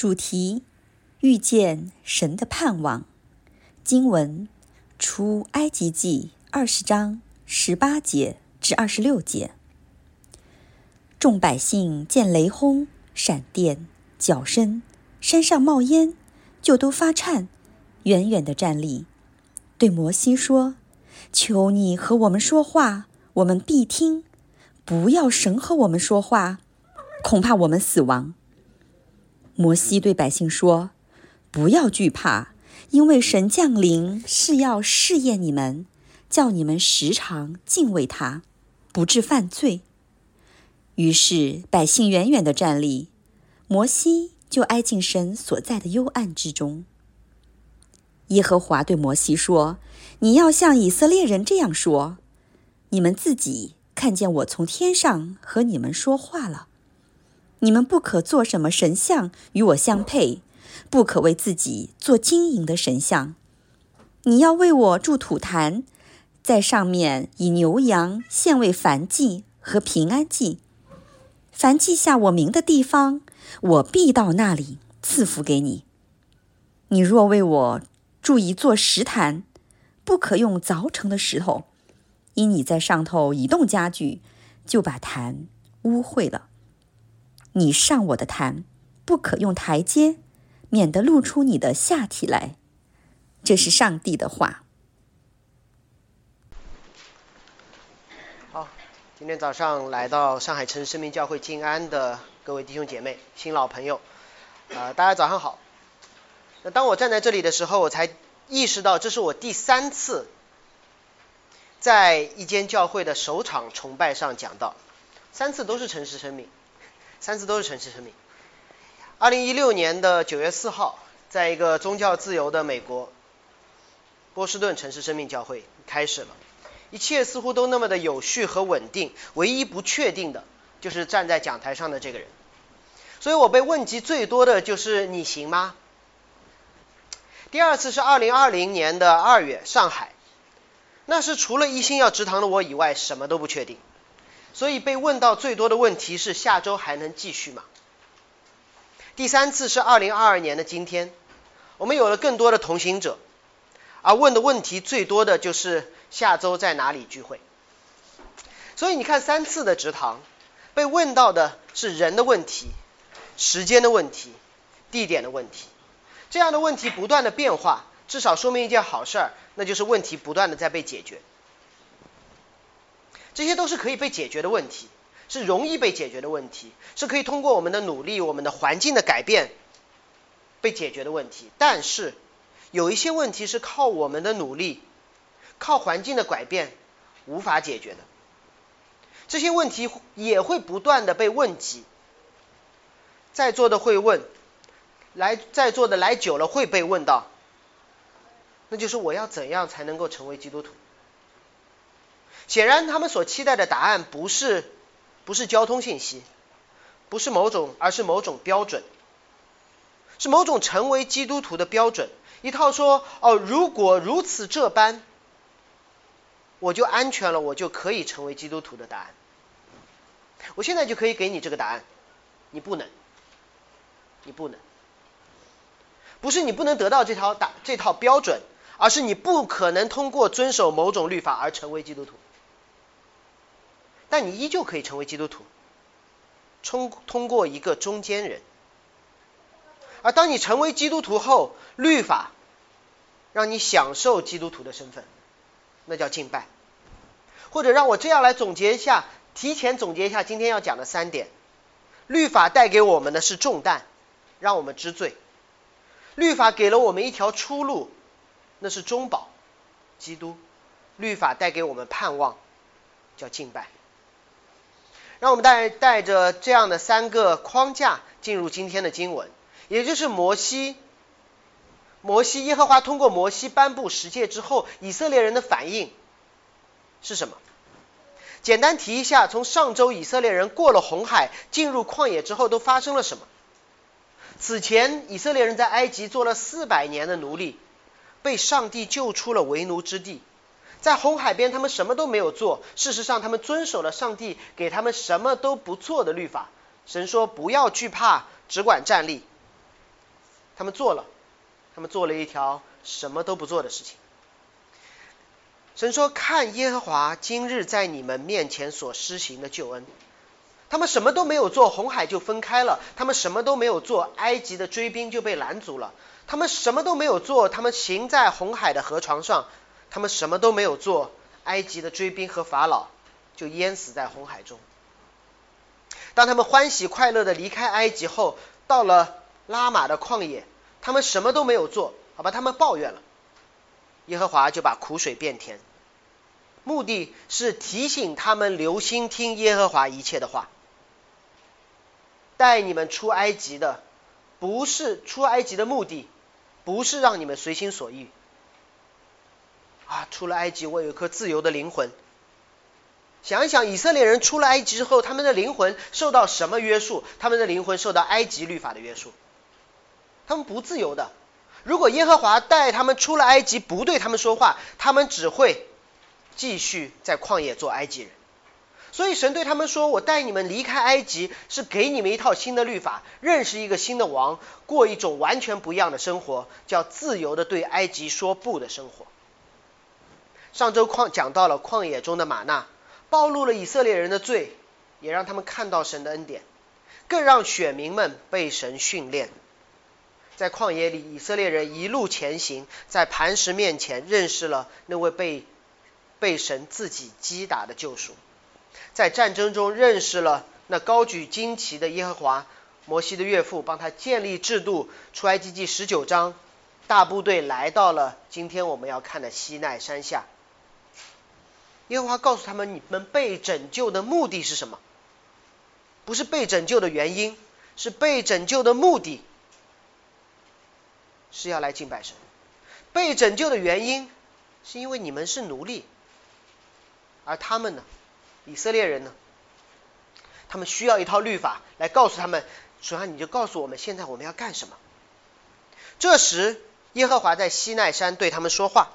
主题：遇见神的盼望。经文：出埃及记二十章十八节至二十六节。众百姓见雷轰、闪电、脚声，山上冒烟，就都发颤，远远的站立，对摩西说：“求你和我们说话，我们必听；不要神和我们说话，恐怕我们死亡。”摩西对百姓说：“不要惧怕，因为神降临是要试验你们，叫你们时常敬畏他，不致犯罪。”于是百姓远远的站立，摩西就挨近神所在的幽暗之中。耶和华对摩西说：“你要向以色列人这样说：你们自己看见我从天上和你们说话了。”你们不可做什么神像与我相配，不可为自己做金银的神像。你要为我筑土坛，在上面以牛羊献为燔祭和平安祭。凡记下我名的地方，我必到那里赐福给你。你若为我筑一座石坛，不可用凿成的石头，因你在上头移动家具，就把坛污秽了。你上我的坛，不可用台阶，免得露出你的下体来。这是上帝的话。好，今天早上来到上海城市生命教会静安的各位弟兄姐妹、新老朋友，啊，大家早上好。那当我站在这里的时候，我才意识到，这是我第三次在一间教会的首场崇拜上讲到，三次都是城市生命。三次都是城市生命。二零一六年的九月四号，在一个宗教自由的美国，波士顿城市生命教会开始了，一切似乎都那么的有序和稳定，唯一不确定的就是站在讲台上的这个人。所以我被问及最多的就是你行吗？第二次是二零二零年的二月，上海，那是除了一心要直堂的我以外，什么都不确定。所以被问到最多的问题是下周还能继续吗？第三次是二零二二年的今天，我们有了更多的同行者，而问的问题最多的就是下周在哪里聚会。所以你看三次的直堂，被问到的是人的问题、时间的问题、地点的问题，这样的问题不断的变化，至少说明一件好事儿，那就是问题不断的在被解决。这些都是可以被解决的问题，是容易被解决的问题，是可以通过我们的努力、我们的环境的改变被解决的问题。但是有一些问题是靠我们的努力、靠环境的改变无法解决的。这些问题也会不断的被问及，在座的会问，来在座的来久了会被问到，那就是我要怎样才能够成为基督徒？显然，他们所期待的答案不是不是交通信息，不是某种，而是某种标准，是某种成为基督徒的标准。一套说哦，如果如此这般，我就安全了，我就可以成为基督徒的答案。我现在就可以给你这个答案，你不能，你不能，不是你不能得到这套答这套标准，而是你不可能通过遵守某种律法而成为基督徒。但你依旧可以成为基督徒，通通过一个中间人。而当你成为基督徒后，律法让你享受基督徒的身份，那叫敬拜。或者让我这样来总结一下，提前总结一下今天要讲的三点：律法带给我们的是重担，让我们知罪；律法给了我们一条出路，那是中保，基督；律法带给我们盼望，叫敬拜。让我们带带着这样的三个框架进入今天的经文，也就是摩西，摩西耶和华通过摩西颁布十诫之后，以色列人的反应是什么？简单提一下，从上周以色列人过了红海，进入旷野之后都发生了什么？此前以色列人在埃及做了四百年的奴隶，被上帝救出了为奴之地。在红海边，他们什么都没有做。事实上，他们遵守了上帝给他们什么都不做的律法。神说：“不要惧怕，只管站立。”他们做了，他们做了一条什么都不做的事情。神说：“看耶和华今日在你们面前所施行的救恩。”他们什么都没有做，红海就分开了；他们什么都没有做，埃及的追兵就被拦阻了；他们什么都没有做，他们行在红海的河床上；他们什么都没有做，埃及的追兵和法老就淹死在红海中。当他们欢喜快乐的离开埃及后，到了拉玛的旷野，他们什么都没有做，好吧，他们抱怨了，耶和华就把苦水变甜，目的是提醒他们留心听耶和华一切的话。带你们出埃及的，不是出埃及的目的，不是让你们随心所欲。啊，出了埃及，我有一颗自由的灵魂。想一想，以色列人出了埃及之后，他们的灵魂受到什么约束？他们的灵魂受到埃及律法的约束。他们不自由的。如果耶和华带他们出了埃及，不对他们说话，他们只会继续在旷野做埃及人。所以神对他们说：“我带你们离开埃及，是给你们一套新的律法，认识一个新的王，过一种完全不一样的生活，叫自由的对埃及说不的生活。”上周旷讲到了旷野中的玛纳，暴露了以色列人的罪，也让他们看到神的恩典，更让选民们被神训练。在旷野里，以色列人一路前行，在磐石面前认识了那位被被神自己击打的救赎。在战争中认识了那高举旌旗的耶和华，摩西的岳父帮他建立制度。出埃及记十九章，大部队来到了今天我们要看的西奈山下。耶和华告诉他们：你们被拯救的目的是什么？不是被拯救的原因，是被拯救的目的，是要来敬拜神。被拯救的原因是因为你们是奴隶，而他们呢？以色列人呢？他们需要一套律法来告诉他们，首先你就告诉我们，现在我们要干什么。这时，耶和华在西奈山对他们说话。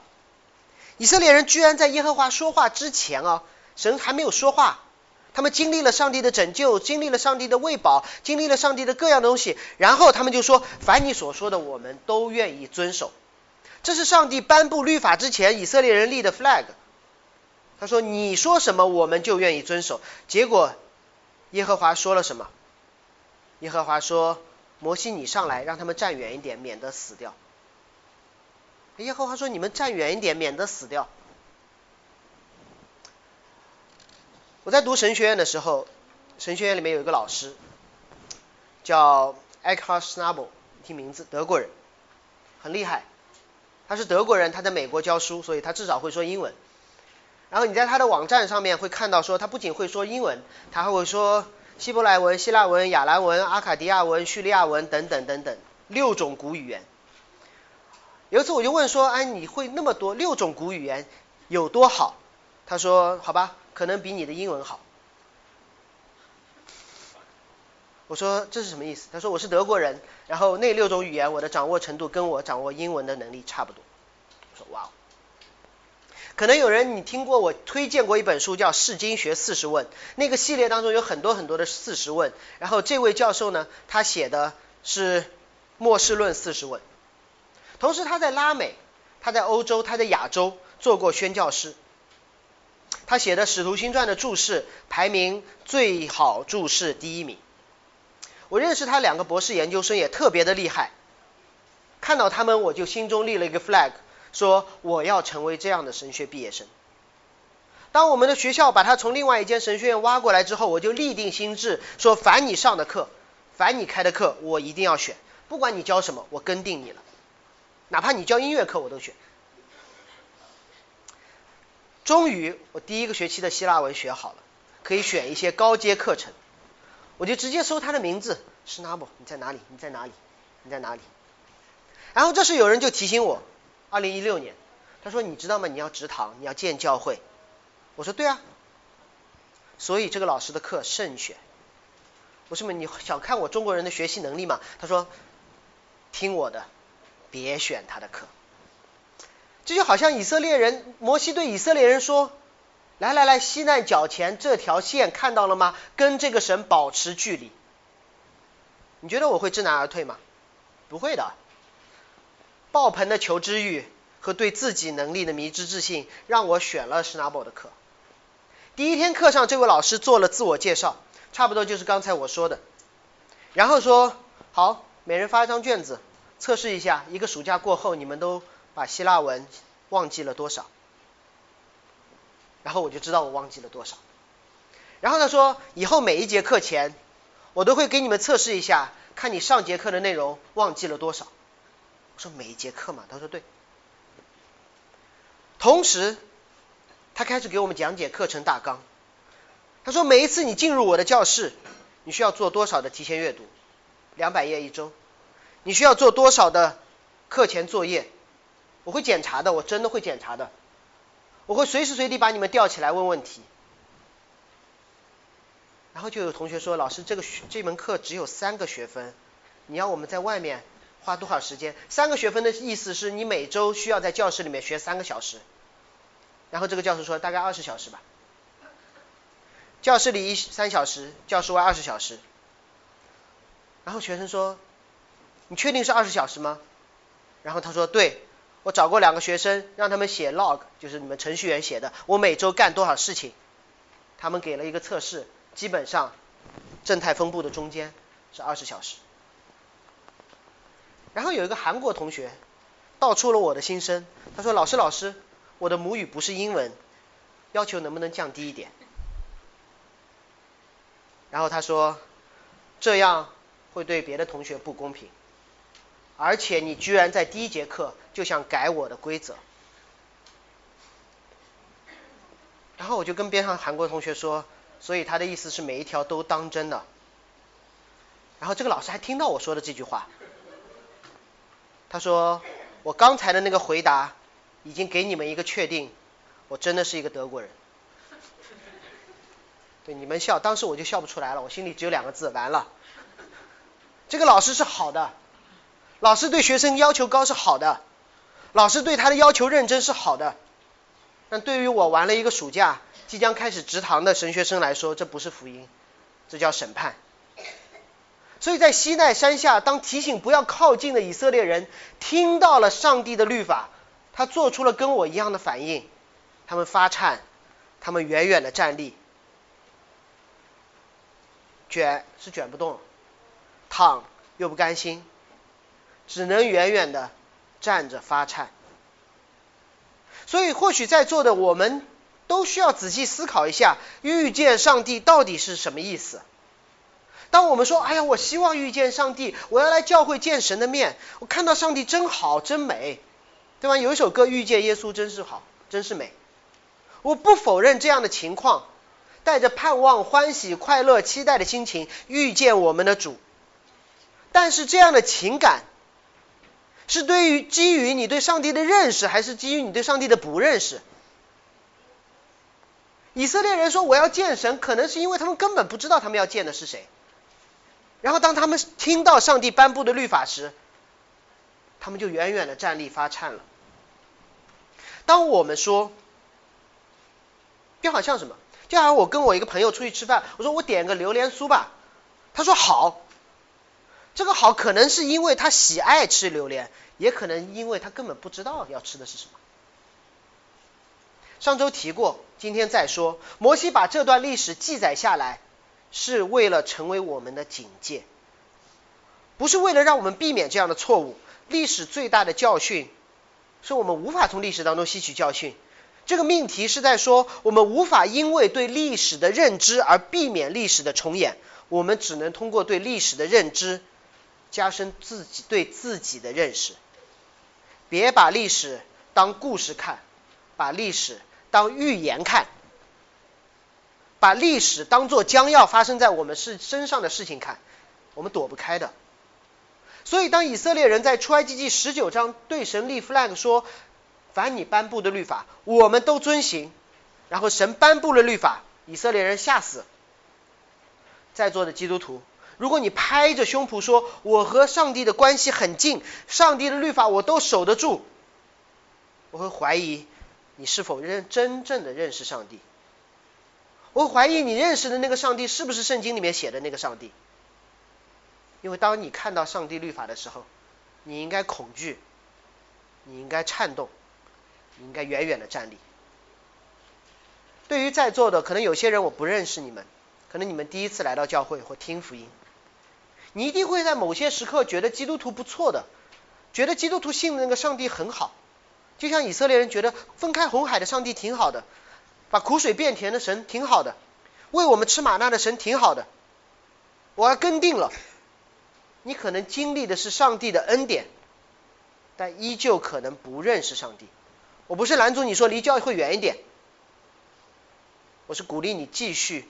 以色列人居然在耶和华说话之前啊，神还没有说话，他们经历了上帝的拯救，经历了上帝的喂饱，经历了上帝的各样东西，然后他们就说：“凡你所说的，我们都愿意遵守。”这是上帝颁布律法之前，以色列人立的 flag。他说：“你说什么，我们就愿意遵守。”结果，耶和华说了什么？耶和华说：“摩西，你上来，让他们站远一点，免得死掉。”耶和华说：“你们站远一点，免得死掉。”我在读神学院的时候，神学院里面有一个老师叫 Eckhart Schnabel，听名字，德国人，很厉害。他是德国人，他在美国教书，所以他至少会说英文。然后你在他的网站上面会看到，说他不仅会说英文，他还会说希伯来文、希腊文、亚兰文、阿卡迪亚文、叙利亚文等等等等六种古语言。有一次我就问说，哎，你会那么多六种古语言有多好？他说，好吧，可能比你的英文好。我说这是什么意思？他说我是德国人，然后那六种语言我的掌握程度跟我掌握英文的能力差不多。我说哇哦。可能有人你听过我推荐过一本书叫《释经学四十问》，那个系列当中有很多很多的四十问。然后这位教授呢，他写的是《末世论四十问》，同时他在拉美、他在欧洲、他在亚洲做过宣教师。他写的《使徒行传》的注释排名最好注释第一名。我认识他两个博士研究生也特别的厉害，看到他们我就心中立了一个 flag。说我要成为这样的神学毕业生。当我们的学校把他从另外一间神学院挖过来之后，我就立定心志，说凡你上的课，凡你开的课，我一定要选，不管你教什么，我跟定你了，哪怕你教音乐课我都选。终于，我第一个学期的希腊文学好了，可以选一些高阶课程，我就直接搜他的名字，施纳布，你在哪里？你在哪里？你在哪里？然后这时有人就提醒我。二零一六年，他说：“你知道吗？你要直堂，你要建教会。”我说：“对啊。”所以这个老师的课慎选。我说：“你想看我中国人的学习能力吗？”他说：“听我的，别选他的课。”这就好像以色列人，摩西对以色列人说：“来来来，西奈脚前这条线看到了吗？跟这个神保持距离。”你觉得我会知难而退吗？不会的。爆棚的求知欲和对自己能力的迷之自信，让我选了施纳堡的课。第一天课上，这位老师做了自我介绍，差不多就是刚才我说的，然后说好，每人发一张卷子，测试一下，一个暑假过后，你们都把希腊文忘记了多少？然后我就知道我忘记了多少。然后他说，以后每一节课前，我都会给你们测试一下，看你上节课的内容忘记了多少。我说每一节课嘛，他说对。同时，他开始给我们讲解课程大纲。他说每一次你进入我的教室，你需要做多少的提前阅读？两百页一周。你需要做多少的课前作业？我会检查的，我真的会检查的。我会随时随地把你们吊起来问问题。然后就有同学说，老师这个学这门课只有三个学分，你要我们在外面。花多少时间？三个学分的意思是你每周需要在教室里面学三个小时。然后这个教授说大概二十小时吧。教室里一三小时，教室外二十小时。然后学生说，你确定是二十小时吗？然后他说对，我找过两个学生，让他们写 log，就是你们程序员写的，我每周干多少事情。他们给了一个测试，基本上正态分布的中间是二十小时。然后有一个韩国同学道出了我的心声，他说：“老师，老师，我的母语不是英文，要求能不能降低一点？”然后他说：“这样会对别的同学不公平，而且你居然在第一节课就想改我的规则。”然后我就跟边上韩国同学说：“所以他的意思是每一条都当真的。”然后这个老师还听到我说的这句话。他说：“我刚才的那个回答已经给你们一个确定，我真的是一个德国人。”对你们笑，当时我就笑不出来了，我心里只有两个字：完了。这个老师是好的，老师对学生要求高是好的，老师对他的要求认真是好的，但对于我玩了一个暑假即将开始直堂的神学生来说，这不是福音，这叫审判。所以在西奈山下，当提醒不要靠近的以色列人听到了上帝的律法，他做出了跟我一样的反应，他们发颤，他们远远的站立，卷是卷不动，躺又不甘心，只能远远的站着发颤。所以或许在座的我们都需要仔细思考一下，遇见上帝到底是什么意思。当我们说“哎呀，我希望遇见上帝，我要来教会见神的面，我看到上帝真好，真美”，对吧？有一首歌“遇见耶稣真是好，真是美”。我不否认这样的情况，带着盼望、欢喜、快乐、期待的心情遇见我们的主。但是这样的情感，是对于基于你对上帝的认识，还是基于你对上帝的不认识？以色列人说我要见神，可能是因为他们根本不知道他们要见的是谁。然后当他们听到上帝颁布的律法时，他们就远远的站立发颤了。当我们说，就好像什么，就好像我跟我一个朋友出去吃饭，我说我点个榴莲酥吧，他说好。这个好可能是因为他喜爱吃榴莲，也可能因为他根本不知道要吃的是什么。上周提过，今天再说，摩西把这段历史记载下来。是为了成为我们的警戒，不是为了让我们避免这样的错误。历史最大的教训，是我们无法从历史当中吸取教训。这个命题是在说，我们无法因为对历史的认知而避免历史的重演，我们只能通过对历史的认知，加深自己对自己的认识。别把历史当故事看，把历史当预言看。把历史当做将要发生在我们是身上的事情看，我们躲不开的。所以，当以色列人在出埃及记十九章对神立 flag 说：“凡你颁布的律法，我们都遵行。”然后神颁布了律法，以色列人吓死。在座的基督徒，如果你拍着胸脯说：“我和上帝的关系很近，上帝的律法我都守得住”，我会怀疑你是否认真正的认识上帝。我会怀疑你认识的那个上帝是不是圣经里面写的那个上帝？因为当你看到上帝律法的时候，你应该恐惧，你应该颤动，你应该远远的站立。对于在座的，可能有些人我不认识你们，可能你们第一次来到教会或听福音，你一定会在某些时刻觉得基督徒不错的，觉得基督徒信的那个上帝很好，就像以色列人觉得分开红海的上帝挺好的，把苦水变甜的神挺好的，喂我们吃玛纳的神挺好的，我要跟定了。你可能经历的是上帝的恩典，但依旧可能不认识上帝。我不是拦阻你说离教会远一点。我是鼓励你继续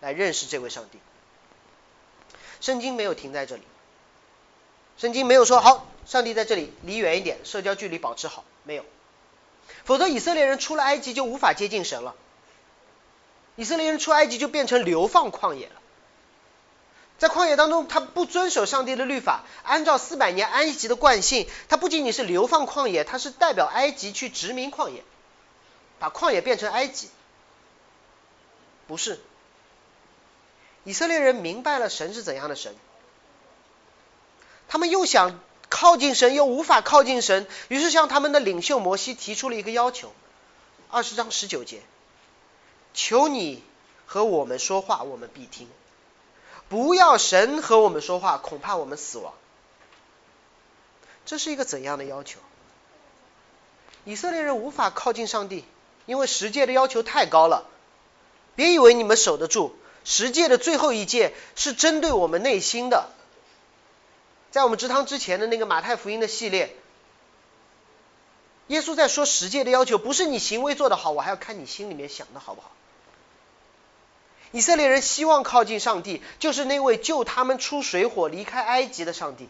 来认识这位上帝。圣经没有停在这里，圣经没有说好，上帝在这里，离远一点，社交距离保持好，没有。否则以色列人出了埃及就无法接近神了，以色列人出埃及就变成流放旷野了。在旷野当中，他不遵守上帝的律法，按照四百年埃及的惯性，他不仅仅是流放旷野，他是代表埃及去殖民旷野，把旷野变成埃及。不是，以色列人明白了神是怎样的神，他们又想靠近神，又无法靠近神，于是向他们的领袖摩西提出了一个要求：二十章十九节，求你和我们说话，我们必听；不要神和我们说话，恐怕我们死亡。这是一个怎样的要求？以色列人无法靠近上帝，因为十诫的要求太高了。别以为你们守得住，十诫的最后一诫是针对我们内心的。在我们直汤之前的那个马太福音的系列，耶稣在说十诫的要求，不是你行为做得好，我还要看你心里面想的好不好。以色列人希望靠近上帝，就是那位救他们出水火、离开埃及的上帝，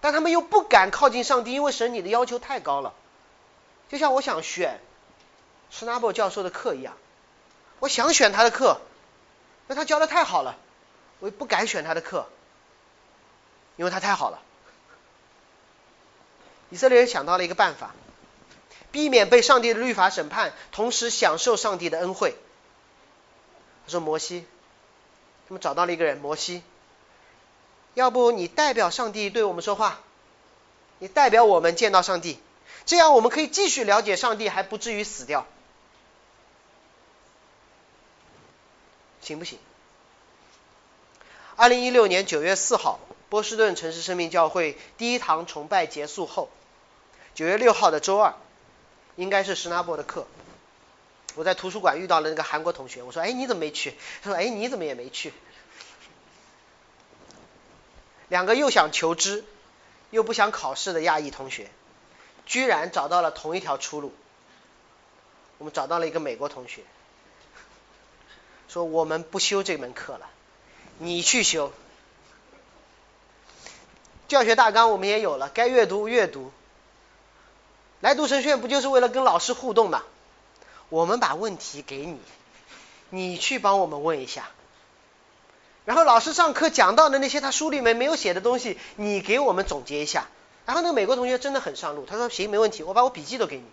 但他们又不敢靠近上帝，因为神你的要求太高了。就像我想选施纳伯教授的课一样。我想选他的课，那他教的太好了，我也不敢选他的课，因为他太好了。以色列人想到了一个办法，避免被上帝的律法审判，同时享受上帝的恩惠。他说：“摩西，他们找到了一个人，摩西，要不你代表上帝对我们说话，你代表我们见到上帝，这样我们可以继续了解上帝，还不至于死掉。”行不行？二零一六年九月四号，波士顿城市生命教会第一堂崇拜结束后，九月六号的周二，应该是施纳伯的课。我在图书馆遇到了那个韩国同学，我说：“哎，你怎么没去？”他说：“哎，你怎么也没去？”两个又想求知又不想考试的亚裔同学，居然找到了同一条出路。我们找到了一个美国同学。说我们不修这门课了，你去修。教学大纲我们也有了，该阅读阅读。来读神学院不就是为了跟老师互动吗？我们把问题给你，你去帮我们问一下。然后老师上课讲到的那些他书里面没有写的东西，你给我们总结一下。然后那个美国同学真的很上路，他说行没问题，我把我笔记都给你。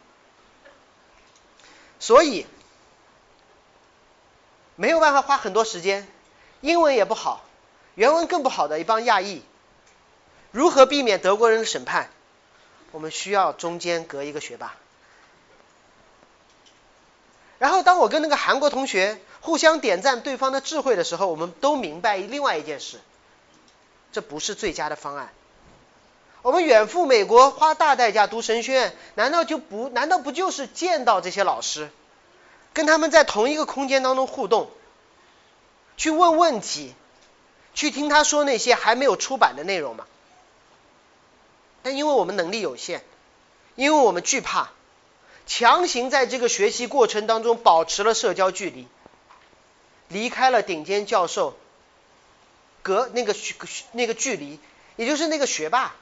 所以。没有办法花很多时间，英文也不好，原文更不好的一帮亚裔，如何避免德国人的审判？我们需要中间隔一个学霸。然后当我跟那个韩国同学互相点赞对方的智慧的时候，我们都明白另外一件事，这不是最佳的方案。我们远赴美国花大代价读神学院，难道就不难道不就是见到这些老师？跟他们在同一个空间当中互动，去问问题，去听他说那些还没有出版的内容嘛？但因为我们能力有限，因为我们惧怕，强行在这个学习过程当中保持了社交距离，离开了顶尖教授，隔那个那个距离，也就是那个学霸，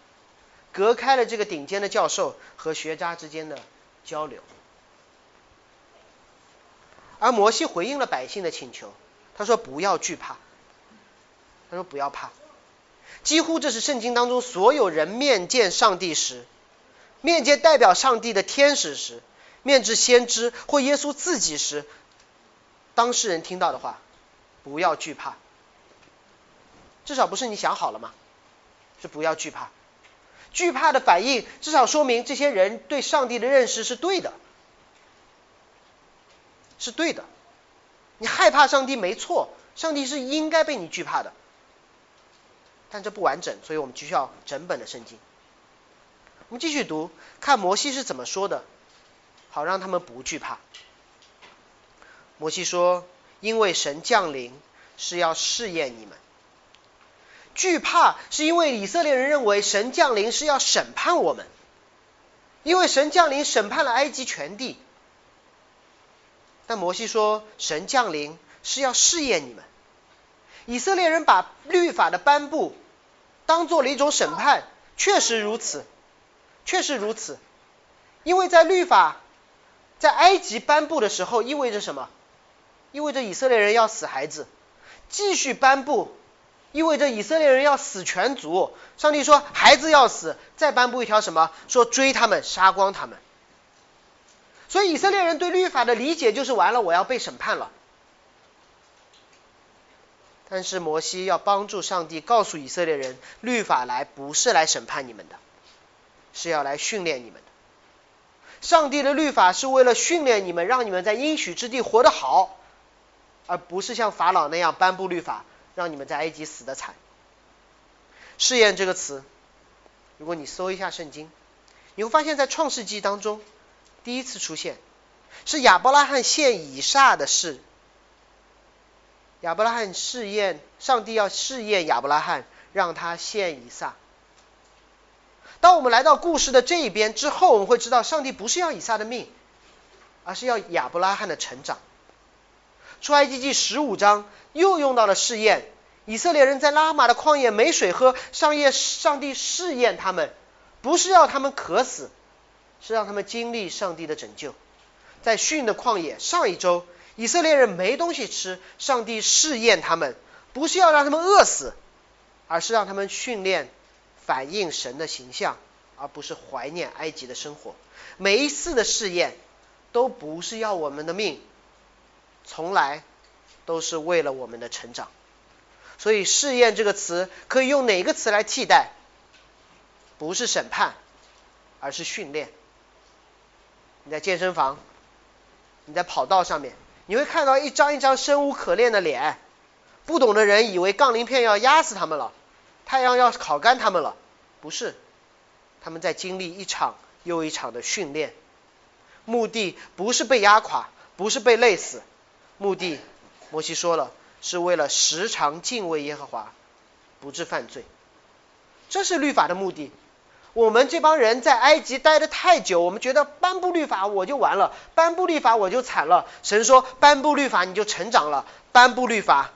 隔开了这个顶尖的教授和学渣之间的交流。而摩西回应了百姓的请求，他说：“不要惧怕。”他说：“不要怕。”几乎这是圣经当中所有人面见上帝时，面见代表上帝的天使时，面至先知或耶稣自己时，当事人听到的话：“不要惧怕。”至少不是你想好了吗？是不要惧怕。惧怕的反应至少说明这些人对上帝的认识是对的，是对的。你害怕上帝没错，上帝是应该被你惧怕的。但这不完整，所以我们需要整本的圣经。我们继续读，看摩西是怎么说的，好让他们不惧怕。摩西说：“因为神降临是要试验你们。”惧怕是因为以色列人认为神降临是要审判我们，因为神降临审判了埃及全地。但摩西说神降临是要试验你们。以色列人把律法的颁布当做了一种审判，确实如此，确实如此。因为在律法在埃及颁布的时候，意味着什么？意味着以色列人要死孩子，继续颁布。意味着以色列人要死全族。上帝说孩子要死，再颁布一条什么？说追他们，杀光他们。所以以色列人对律法的理解就是完了，我要被审判了。但是摩西要帮助上帝告诉以色列人，律法来不是来审判你们的，是要来训练你们的。上帝的律法是为了训练你们，让你们在应许之地活得好，而不是像法老那样颁布律法。让你们在埃及死的惨。试验这个词，如果你搜一下圣经，你会发现在创世纪当中第一次出现，是亚伯拉罕献以撒的事。亚伯拉罕试验上帝要试验亚伯拉罕，让他献以撒。当我们来到故事的这一边之后，我们会知道上帝不是要以撒的命，而是要亚伯拉罕的成长。出埃及记十五章又用到了试验，以色列人在拉玛的旷野没水喝，上夜上帝试验他们，不是要他们渴死，是让他们经历上帝的拯救。在逊的旷野，上一周以色列人没东西吃，上帝试验他们，不是要让他们饿死，而是让他们训练反映神的形象，而不是怀念埃及的生活。每一次的试验都不是要我们的命。从来都是为了我们的成长，所以试验这个词可以用哪个词来替代？不是审判，而是训练。你在健身房，你在跑道上面，你会看到一张一张生无可恋的脸。不懂的人以为杠铃片要压死他们了，太阳要烤干他们了，不是，他们在经历一场又一场的训练，目的不是被压垮，不是被累死。目的，摩西说了，是为了时常敬畏耶和华，不致犯罪。这是律法的目的。我们这帮人在埃及待的太久，我们觉得颁布律法我就完了，颁布律法我就惨了。神说颁布律法你就成长了，颁布律法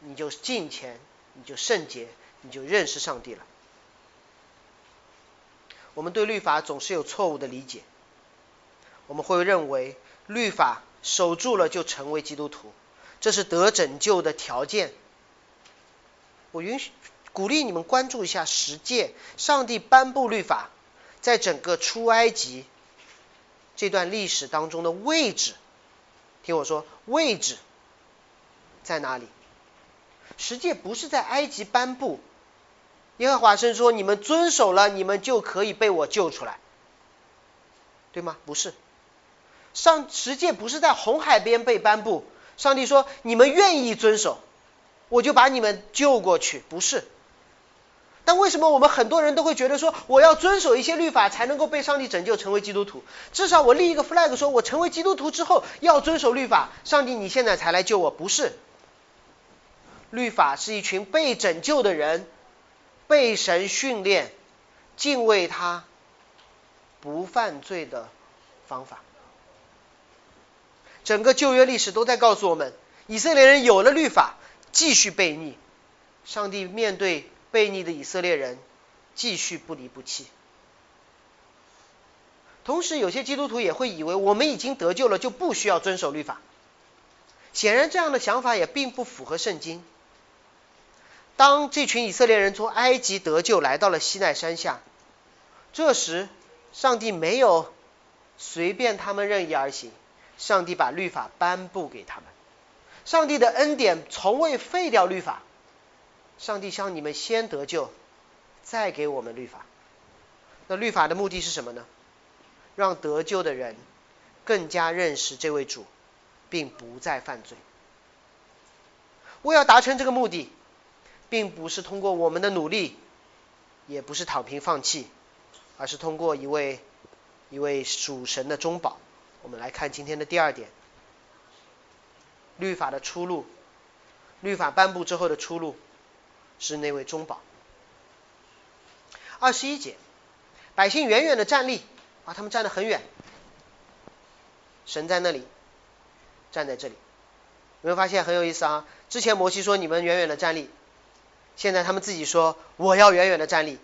你就敬虔，你就圣洁，你就认识上帝了。我们对律法总是有错误的理解，我们会认为律法。守住了就成为基督徒，这是得拯救的条件。我允许鼓励你们关注一下十诫，上帝颁布律法，在整个出埃及这段历史当中的位置。听我说，位置在哪里？十诫不是在埃及颁布，耶和华神说你们遵守了，你们就可以被我救出来，对吗？不是。上十诫不是在红海边被颁布，上帝说你们愿意遵守，我就把你们救过去，不是。但为什么我们很多人都会觉得说我要遵守一些律法才能够被上帝拯救成为基督徒？至少我立一个 flag 说我成为基督徒之后要遵守律法，上帝你现在才来救我，不是。律法是一群被拯救的人，被神训练，敬畏他，不犯罪的方法。整个旧约历史都在告诉我们，以色列人有了律法，继续悖逆，上帝面对悖逆的以色列人，继续不离不弃。同时，有些基督徒也会以为我们已经得救了，就不需要遵守律法。显然，这样的想法也并不符合圣经。当这群以色列人从埃及得救，来到了西奈山下，这时，上帝没有随便他们任意而行。上帝把律法颁布给他们，上帝的恩典从未废掉律法。上帝向你们先得救，再给我们律法。那律法的目的是什么呢？让得救的人更加认识这位主，并不再犯罪。为要达成这个目的，并不是通过我们的努力，也不是躺平放弃，而是通过一位一位属神的中保。我们来看今天的第二点：律法的出路。律法颁布之后的出路是那位中保。二十一节，百姓远远的站立，啊，他们站得很远，神在那里，站在这里。有没有发现很有意思啊？之前摩西说你们远远的站立，现在他们自己说我要远远的站立，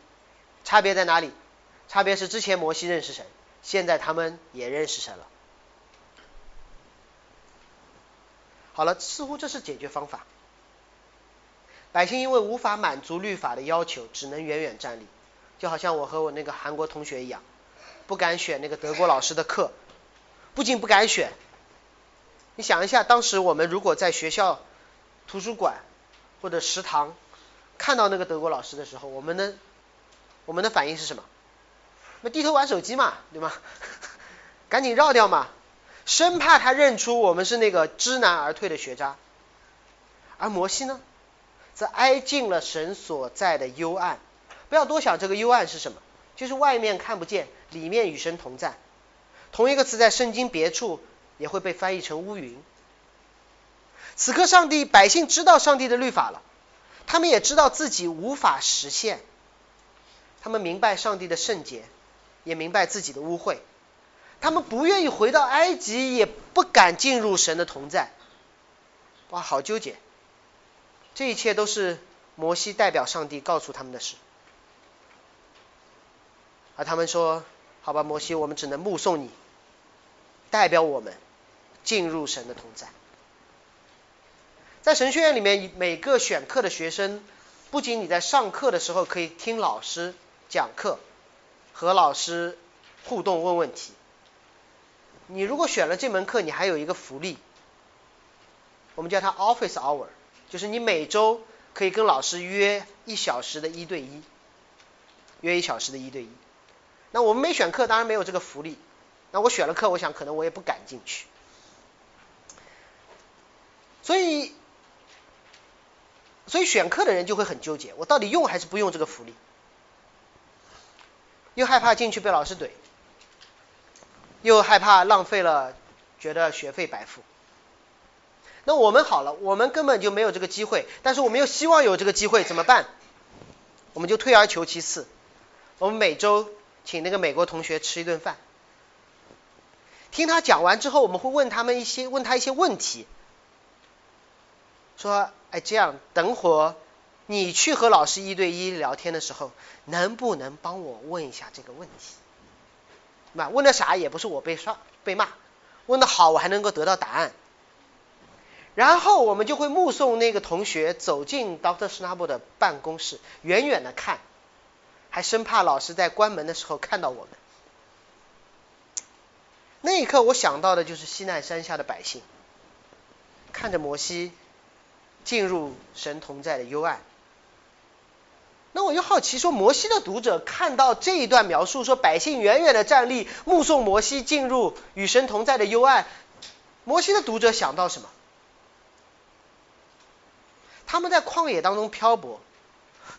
差别在哪里？差别是之前摩西认识神，现在他们也认识神了。好了，似乎这是解决方法。百姓因为无法满足律法的要求，只能远远站立，就好像我和我那个韩国同学一样，不敢选那个德国老师的课，不仅不敢选。你想一下，当时我们如果在学校图书馆或者食堂看到那个德国老师的时候，我们的我们的反应是什么？那低头玩手机嘛，对吗？赶紧绕掉嘛，生怕他认出我们是那个知难而退的学渣。而摩西呢，则挨近了神所在的幽暗。不要多想这个幽暗是什么，就是外面看不见，里面与神同在。同一个词在圣经别处。也会被翻译成乌云。此刻，上帝百姓知道上帝的律法了，他们也知道自己无法实现。他们明白上帝的圣洁，也明白自己的污秽。他们不愿意回到埃及，也不敢进入神的同在。哇，好纠结！这一切都是摩西代表上帝告诉他们的事。而他们说：“好吧，摩西，我们只能目送你，代表我们。”进入神的同在，在神学院里面，每个选课的学生，不仅你在上课的时候可以听老师讲课，和老师互动问问题，你如果选了这门课，你还有一个福利，我们叫它 Office Hour，就是你每周可以跟老师约一小时的一对一，约一小时的一对一。那我们没选课，当然没有这个福利。那我选了课，我想可能我也不敢进去。所以，所以选课的人就会很纠结，我到底用还是不用这个福利？又害怕进去被老师怼，又害怕浪费了，觉得学费白付。那我们好了，我们根本就没有这个机会，但是我们又希望有这个机会，怎么办？我们就退而求其次，我们每周请那个美国同学吃一顿饭，听他讲完之后，我们会问他们一些，问他一些问题。说，哎，这样，等会儿你去和老师一对一聊天的时候，能不能帮我问一下这个问题？那问的啥也不是我被刷被骂，问的好我还能够得到答案。然后我们就会目送那个同学走进 Doctor Snabel 的办公室，远远的看，还生怕老师在关门的时候看到我们。那一刻，我想到的就是西奈山下的百姓，看着摩西。进入神同在的幽暗。那我又好奇，说摩西的读者看到这一段描述，说百姓远远的站立，目送摩西进入与神同在的幽暗。摩西的读者想到什么？他们在旷野当中漂泊，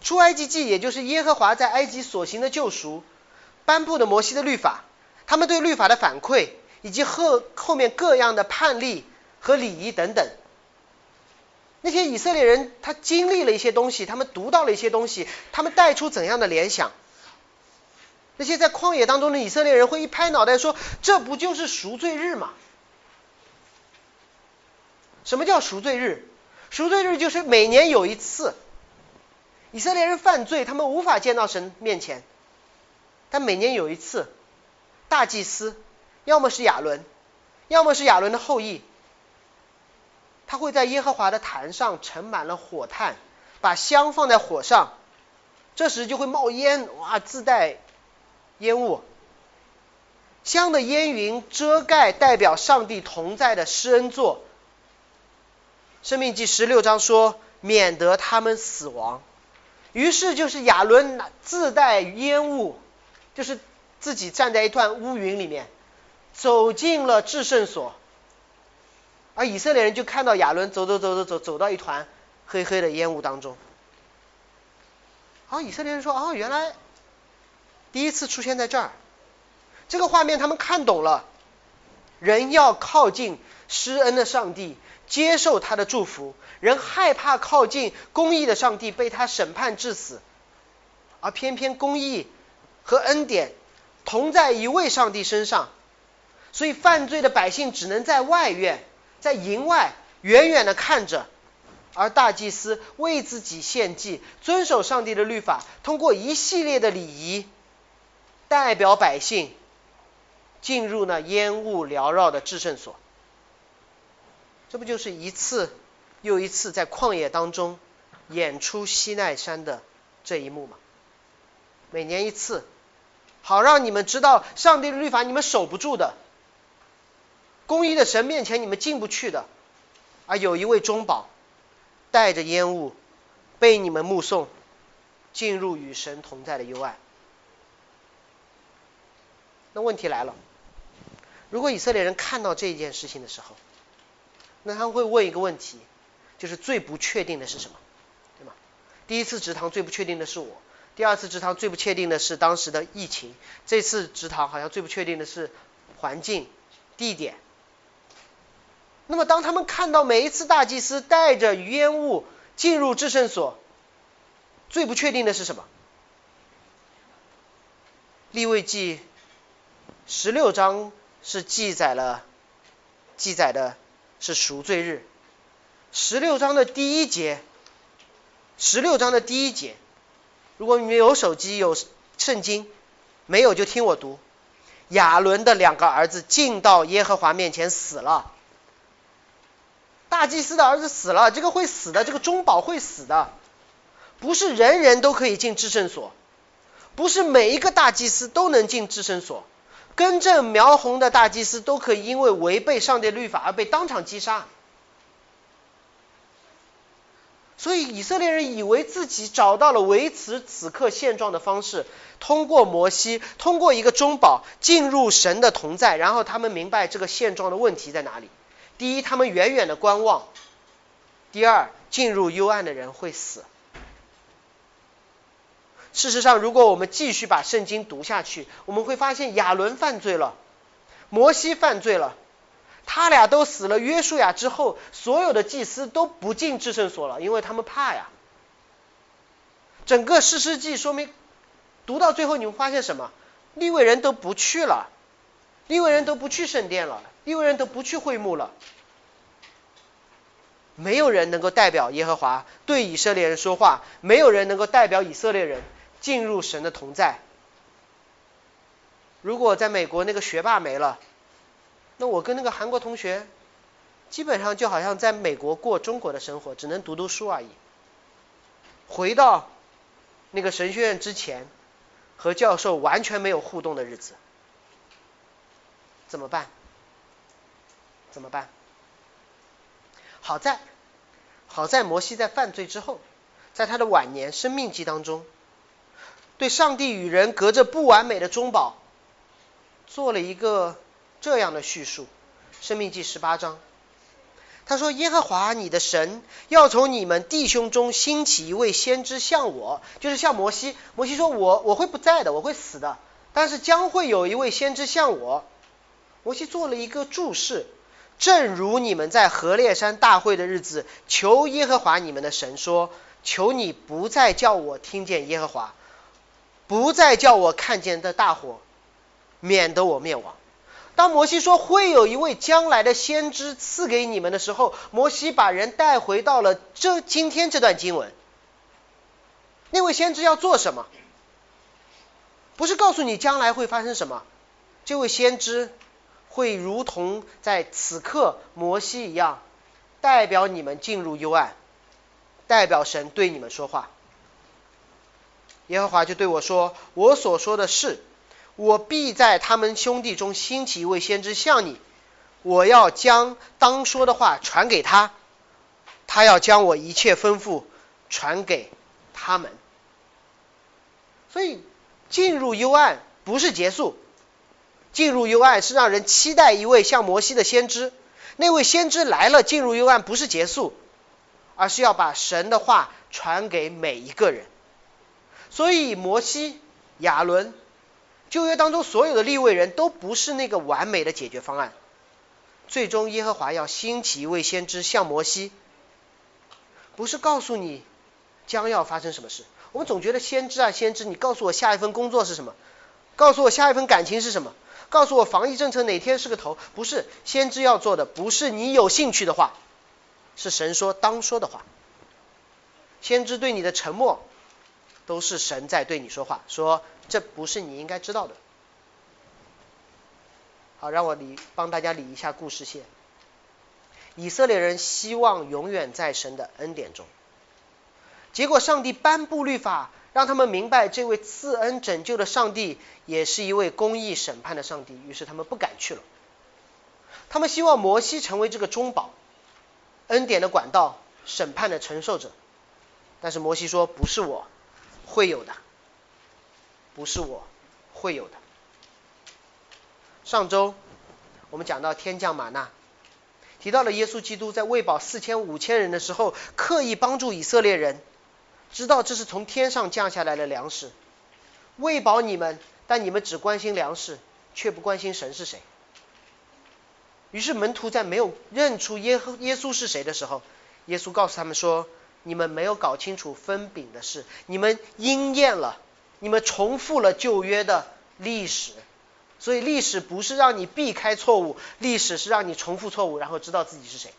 出埃及记也就是耶和华在埃及所行的救赎，颁布的摩西的律法，他们对律法的反馈，以及后后面各样的判例和礼仪等等。那些以色列人，他经历了一些东西，他们读到了一些东西，他们带出怎样的联想？那些在旷野当中的以色列人会一拍脑袋说：“这不就是赎罪日吗？”什么叫赎罪日？赎罪日就是每年有一次，以色列人犯罪，他们无法见到神面前，但每年有一次，大祭司要么是亚伦，要么是亚伦的后裔。他会在耶和华的坛上盛满了火炭，把香放在火上，这时就会冒烟，哇，自带烟雾。香的烟云遮盖代表上帝同在的施恩座。生命记十六章说，免得他们死亡。于是就是亚伦自带烟雾，就是自己站在一段乌云里面，走进了至圣所，而以色列人就看到亚伦走走走走走走到一团黑黑的烟雾当中。啊，以色列人说：“哦，原来第一次出现在这儿，这个画面他们看懂了。人要靠近施恩的上帝，接受他的祝福；人害怕靠近公义的上帝，被他审判致死。而偏偏公义和恩典同在一位上帝身上，所以犯罪的百姓只能在外院，在营外远远的看着。”而大祭司为自己献祭，遵守上帝的律法，通过一系列的礼仪，代表百姓进入那烟雾缭绕的至圣所。这不就是一次又一次在旷野当中演出西奈山的这一幕吗？每年一次，好让你们知道上帝的律法你们守不住的，公义的神面前你们进不去的，而有一位中保。带着烟雾，被你们目送进入与神同在的幽暗。那问题来了，如果以色列人看到这件事情的时候，那他们会问一个问题，就是最不确定的是什么，对吗？第一次直堂最不确定的是我，第二次直堂最不确定的是当时的疫情，这次直堂好像最不确定的是环境、地点。那么，当他们看到每一次大祭司带着余烟雾进入至圣所，最不确定的是什么？立位记十六章是记载了，记载的是赎罪日。十六章的第一节，十六章的第一节，如果你们有手机有圣经，没有就听我读。亚伦的两个儿子进到耶和华面前死了。大祭司的儿子死了，这个会死的，这个中保会死的，不是人人都可以进至圣所，不是每一个大祭司都能进至圣所，根正苗红的大祭司都可以因为违背上帝律法而被当场击杀。所以以色列人以为自己找到了维持此刻现状的方式，通过摩西，通过一个中保进入神的同在，然后他们明白这个现状的问题在哪里。第一，他们远远的观望；第二，进入幽暗的人会死。事实上，如果我们继续把圣经读下去，我们会发现亚伦犯罪了，摩西犯罪了，他俩都死了。约书亚之后，所有的祭司都不进至圣所了，因为他们怕呀。整个诗诗记说明，读到最后，你会发现什么？利未人都不去了，利未人都不去圣殿了。利未人都不去会幕了，没有人能够代表耶和华对以色列人说话，没有人能够代表以色列人进入神的同在。如果在美国那个学霸没了，那我跟那个韩国同学基本上就好像在美国过中国的生活，只能读读书而已。回到那个神学院之前，和教授完全没有互动的日子，怎么办？怎么办？好在，好在摩西在犯罪之后，在他的晚年生命记当中，对上帝与人隔着不完美的中保，做了一个这样的叙述。生命记十八章，他说：“耶和华你的神要从你们弟兄中兴起一位先知，像我，就是像摩西。摩西说：我我会不在的，我会死的，但是将会有一位先知像我。摩西做了一个注释。”正如你们在何烈山大会的日子求耶和华你们的神说：“求你不再叫我听见耶和华，不再叫我看见的大火，免得我灭亡。”当摩西说会有一位将来的先知赐给你们的时候，摩西把人带回到了这今天这段经文。那位先知要做什么？不是告诉你将来会发生什么，这位先知。会如同在此刻摩西一样，代表你们进入幽暗，代表神对你们说话。耶和华就对我说：“我所说的是，我必在他们兄弟中兴起一位先知像你，我要将当说的话传给他，他要将我一切吩咐传给他们。所以进入幽暗不是结束。进入幽暗是让人期待一位像摩西的先知，那位先知来了，进入幽暗不是结束，而是要把神的话传给每一个人。所以摩西、亚伦，旧约当中所有的立位人都不是那个完美的解决方案。最终耶和华要兴起一位先知，像摩西，不是告诉你将要发生什么事。我们总觉得先知啊，先知，你告诉我下一份工作是什么？告诉我下一份感情是什么？告诉我防疫政策哪天是个头？不是先知要做的，不是你有兴趣的话，是神说当说的话。先知对你的沉默，都是神在对你说话，说这不是你应该知道的。好，让我理帮大家理一下故事线。以色列人希望永远在神的恩典中，结果上帝颁布律法。让他们明白，这位赐恩拯救的上帝也是一位公义审判的上帝。于是他们不敢去了。他们希望摩西成为这个中保、恩典的管道、审判的承受者。但是摩西说：“不是我，会有的。不是我，会有的。”上周我们讲到天降玛纳，提到了耶稣基督在喂饱四千五千人的时候，刻意帮助以色列人。知道这是从天上降下来的粮食，喂饱你们，但你们只关心粮食，却不关心神是谁。于是门徒在没有认出耶和耶稣是谁的时候，耶稣告诉他们说：“你们没有搞清楚分饼的事，你们应验了，你们重复了旧约的历史。所以历史不是让你避开错误，历史是让你重复错误，然后知道自己是谁。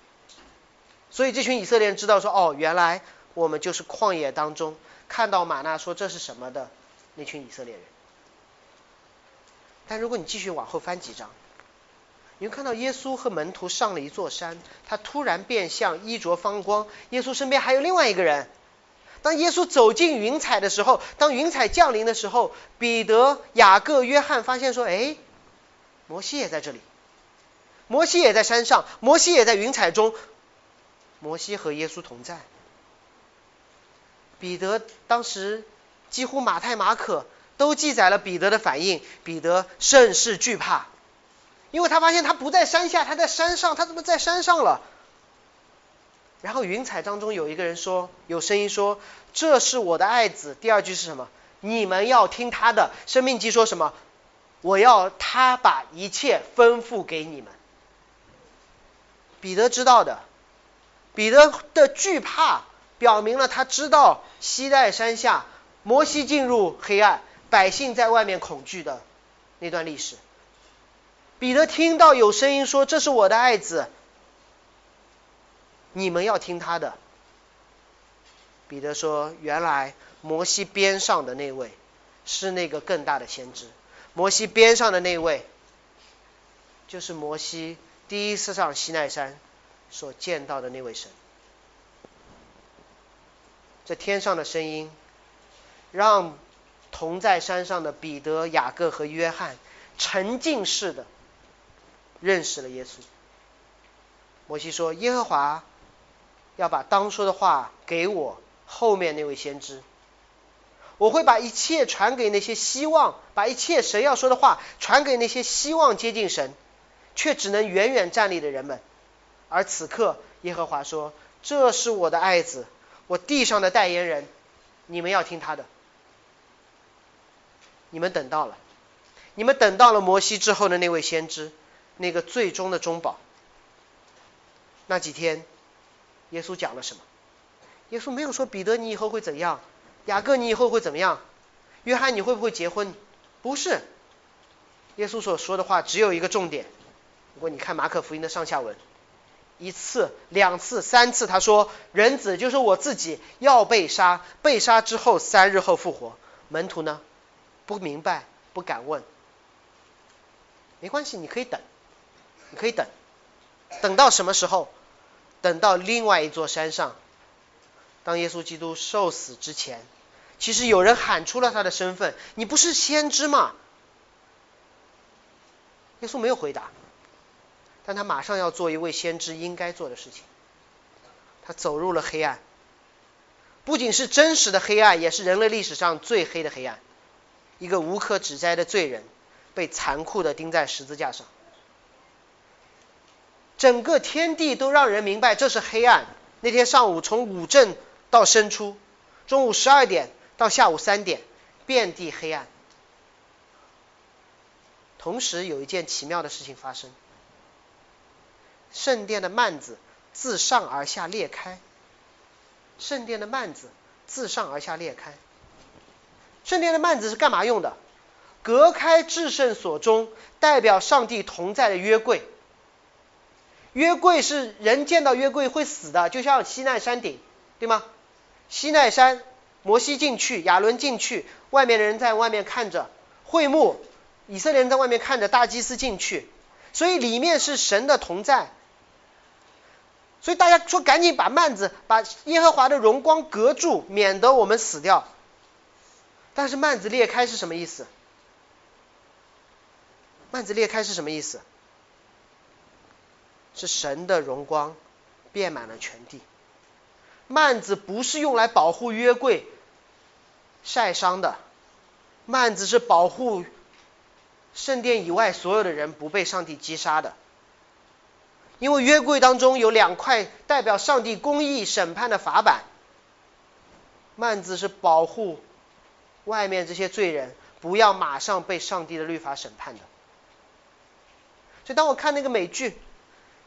所以这群以色列人知道说：哦，原来。”我们就是旷野当中看到玛纳说这是什么的那群以色列人。但如果你继续往后翻几章，你会看到耶稣和门徒上了一座山，他突然变相，衣着方光。耶稣身边还有另外一个人。当耶稣走进云彩的时候，当云彩降临的时候，彼得、雅各、约翰发现说：“哎，摩西也在这里，摩西也在山上，摩西也在云彩中，摩西和耶稣同在。”彼得当时几乎马太、马可都记载了彼得的反应。彼得甚是惧怕，因为他发现他不在山下，他在山上，他怎么在山上了？然后云彩当中有一个人说，有声音说：“这是我的爱子。”第二句是什么？你们要听他的。生命记说什么？我要他把一切吩咐给你们。彼得知道的，彼得的惧怕。表明了他知道西奈山下摩西进入黑暗，百姓在外面恐惧的那段历史。彼得听到有声音说：“这是我的爱子，你们要听他的。”彼得说：“原来摩西边上的那位是那个更大的先知，摩西边上的那位就是摩西第一次上西奈山所见到的那位神。”这天上的声音，让同在山上的彼得、雅各和约翰沉浸式的认识了耶稣。摩西说：“耶和华要把当说的话给我后面那位先知，我会把一切传给那些希望，把一切神要说的话传给那些希望接近神，却只能远远站立的人们。而此刻，耶和华说：这是我的爱子。”我地上的代言人，你们要听他的。你们等到了，你们等到了摩西之后的那位先知，那个最终的中保。那几天，耶稣讲了什么？耶稣没有说彼得你以后会怎样，雅各你以后会怎么样，约翰你会不会结婚？不是，耶稣所说的话只有一个重点。如果你看马可福音的上下文。一次、两次、三次，他说：“人子就是我自己，要被杀，被杀之后三日后复活。”门徒呢？不明白，不敢问。没关系，你可以等，你可以等，等到什么时候？等到另外一座山上，当耶稣基督受死之前，其实有人喊出了他的身份：“你不是先知吗？”耶稣没有回答。但他马上要做一位先知应该做的事情，他走入了黑暗，不仅是真实的黑暗，也是人类历史上最黑的黑暗。一个无可指摘的罪人被残酷的钉在十字架上。整个天地都让人明白这是黑暗。那天上午从午正到申初，中午十二点到下午三点，遍地黑暗。同时有一件奇妙的事情发生，圣殿的幔子自上而下裂开。圣殿的幔子自上而下裂开。圣殿的幔子是干嘛用的？隔开至圣所中代表上帝同在的约柜。约柜是人见到约柜会死的，就像西奈山顶，对吗？西奈山，摩西进去，亚伦进去，外面的人在外面看着会幕，以色列人在外面看着大祭司进去，所以里面是神的同在。所以大家说，赶紧把幔子，把耶和华的荣光隔住，免得我们死掉。但是幔子裂开是什么意思？幔子裂开是什么意思？是神的荣光遍满了全地。幔子不是用来保护约柜晒伤的，幔子是保护圣殿以外所有的人不被上帝击杀的。因为约柜当中有两块代表上帝公义审判的法板，幔子是保护外面这些罪人不要马上被上帝的律法审判的。所以当我看那个美剧。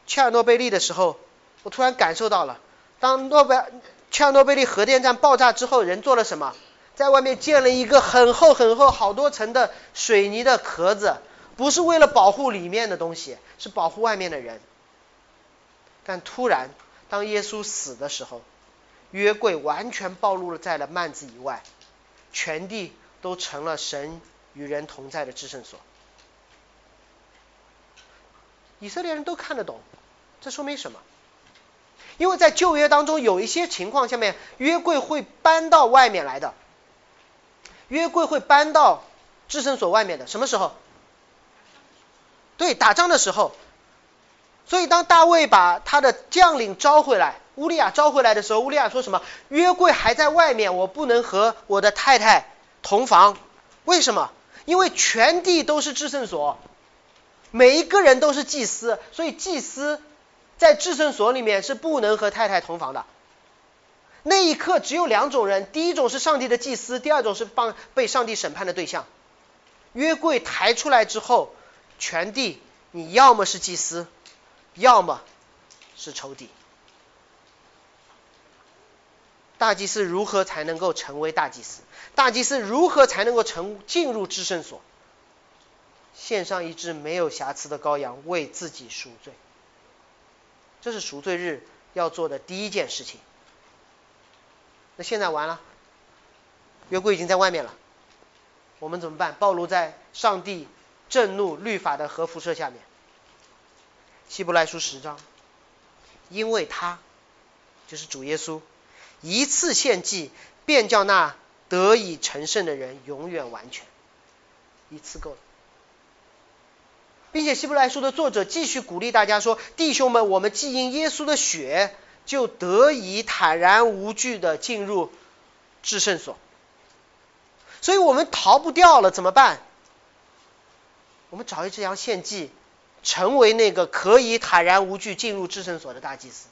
切尔诺贝利的时候，我突然感受到了，当诺贝切尔诺贝利核电站爆炸之后，人做了什么？在外面建了一个很厚很厚、好多层的水泥的壳子，不是为了保护里面的东西，是保护外面的人。但突然，当耶稣死的时候，约柜完全暴露了在了幔子以外，全地都成了神与人同在的至圣所。以色列人都看得懂，这说明什么？因为在旧约当中有一些情况下面，约柜会搬到外面来的，约柜会搬到至圣所外面的，什么时候？对，打仗的时候。所以当大卫把他的将领招回来，乌利亚招回来的时候，乌利亚说什么？约柜还在外面，我不能和我的太太同房，为什么？因为全地都是至圣所。每一个人都是祭司，所以祭司在至圣所里面是不能和太太同房的。那一刻只有两种人，第一种是上帝的祭司，第二种是帮被上帝审判的对象。约柜抬出来之后，全地你要么是祭司，要么是仇敌。大祭司如何才能够成为大祭司？大祭司如何才能够成进入至圣所？献上一只没有瑕疵的羔羊，为自己赎罪。这是赎罪日要做的第一件事情。那现在完了，约柜已经在外面了，我们怎么办？暴露在上帝震怒律法的核辐射下面。希伯来书十章，因为他就是主耶稣，一次献祭便叫那得以成圣的人永远完全，一次够了。并且希伯来书的作者继续鼓励大家说：“弟兄们，我们既因耶稣的血，就得以坦然无惧的进入至圣所。所以我们逃不掉了，怎么办？我们找一只羊献祭，成为那个可以坦然无惧进入至圣所的大祭司。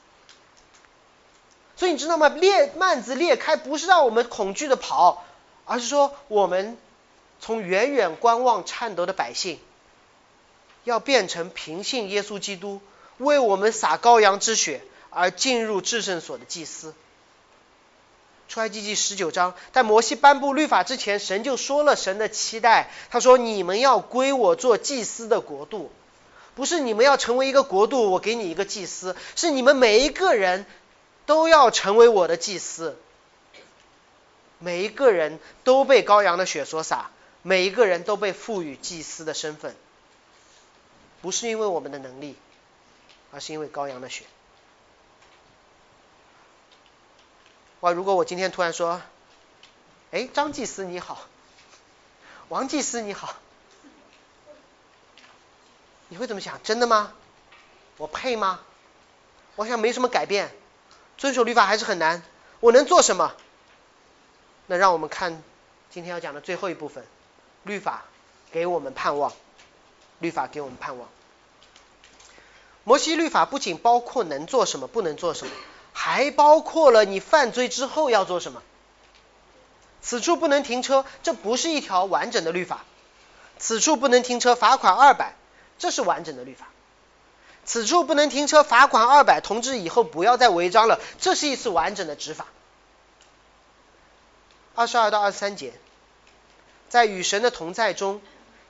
所以你知道吗？裂幔子裂开，不是让我们恐惧的跑，而是说我们从远远观望颤抖的百姓。”要变成平信耶稣基督为我们洒羔羊之血而进入至圣所的祭司。出埃及记十九章，在摩西颁布律法之前，神就说了神的期待。他说：“你们要归我做祭司的国度，不是你们要成为一个国度，我给你一个祭司，是你们每一个人都要成为我的祭司。每一个人都被羔羊的血所洒，每一个人都被赋予祭司的身份。”不是因为我们的能力，而是因为羔羊的血。哇！如果我今天突然说：“哎，张祭司你好，王祭司你好”，你会怎么想？真的吗？我配吗？我想没什么改变，遵守律法还是很难。我能做什么？那让我们看今天要讲的最后一部分，律法给我们盼望，律法给我们盼望。摩西律法不仅包括能做什么，不能做什么，还包括了你犯罪之后要做什么。此处不能停车，这不是一条完整的律法。此处不能停车，罚款二百，这是完整的律法。此处不能停车，罚款二百，同志以后不要再违章了，这是一次完整的执法。二十二到二十三节，在与神的同在中，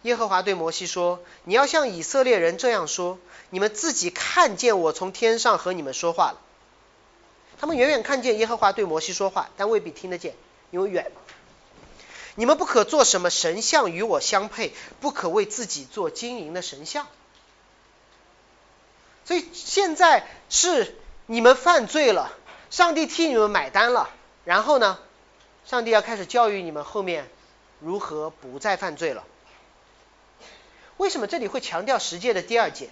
耶和华对摩西说：“你要向以色列人这样说：你们自己看见我从天上和你们说话了。他们远远看见耶和华对摩西说话，但未必听得见，因为远。你们不可做什么神像与我相配，不可为自己做金银的神像。”所以现在是你们犯罪了，上帝替你们买单了，然后呢，上帝要开始教育你们后面如何不再犯罪了。为什么这里会强调十诫的第二诫？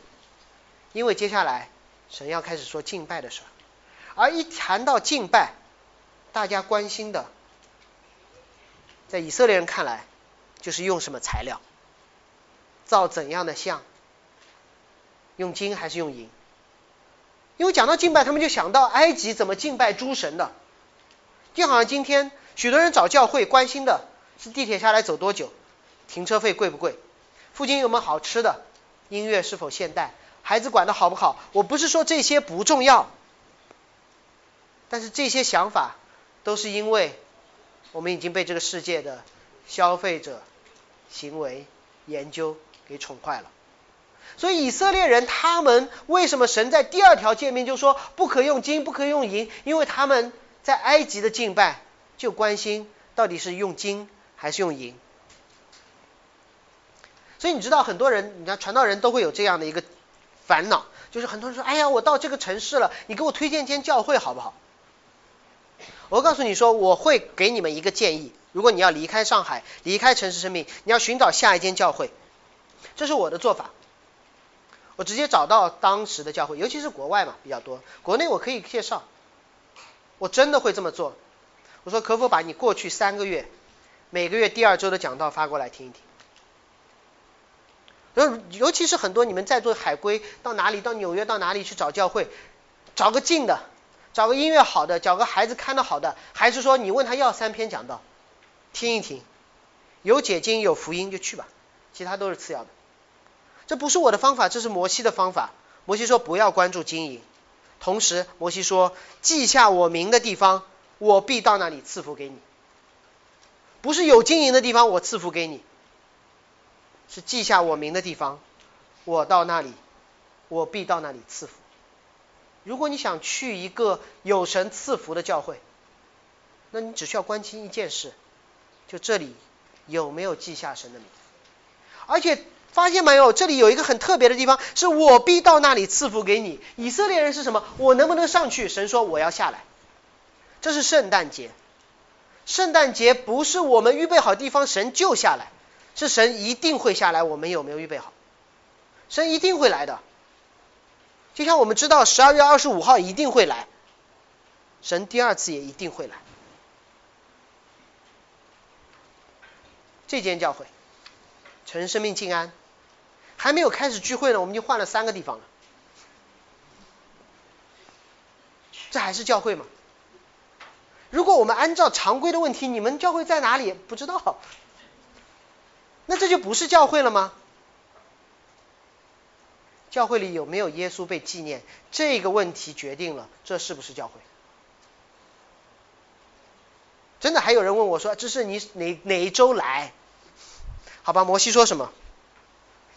因为接下来神要开始说敬拜的事儿，而一谈到敬拜，大家关心的，在以色列人看来，就是用什么材料，造怎样的像。用金还是用银？因为讲到敬拜，他们就想到埃及怎么敬拜诸神的，就好像今天许多人找教会关心的是地铁下来走多久，停车费贵不贵，附近有没有好吃的，音乐是否现代，孩子管的好不好。我不是说这些不重要，但是这些想法都是因为我们已经被这个世界的消费者行为研究给宠坏了。所以以色列人他们为什么神在第二条诫命就说不可用金不可用银？因为他们在埃及的敬拜就关心到底是用金还是用银。所以你知道很多人，你看传道人都会有这样的一个烦恼，就是很多人说，哎呀，我到这个城市了，你给我推荐间教会好不好？我告诉你说，我会给你们一个建议，如果你要离开上海，离开城市生命，你要寻找下一间教会，这是我的做法。我直接找到当时的教会，尤其是国外嘛比较多，国内我可以介绍。我真的会这么做。我说可否把你过去三个月每个月第二周的讲道发过来听一听？尤尤其是很多你们在做海归，到哪里到纽约到哪里去找教会，找个近的，找个音乐好的，找个孩子看的好的，还是说你问他要三篇讲道，听一听，有解经有福音就去吧，其他都是次要的。这不是我的方法，这是摩西的方法。摩西说不要关注经营，同时摩西说记下我名的地方，我必到那里赐福给你。不是有经营的地方我赐福给你，是记下我名的地方，我到那里，我必到那里赐福。如果你想去一个有神赐福的教会，那你只需要关心一件事，就这里有没有记下神的名，而且。发现没有？这里有一个很特别的地方，是我必到那里赐福给你。以色列人是什么？我能不能上去？神说我要下来。这是圣诞节。圣诞节不是我们预备好地方，神就下来，是神一定会下来。我们有没有预备好？神一定会来的。就像我们知道十二月二十五号一定会来，神第二次也一定会来。这间教会，陈生命静安。还没有开始聚会呢，我们就换了三个地方了。这还是教会吗？如果我们按照常规的问题，你们教会在哪里？不知道，那这就不是教会了吗？教会里有没有耶稣被纪念？这个问题决定了这是不是教会。真的还有人问我说：“这是你哪哪一周来？”好吧，摩西说什么？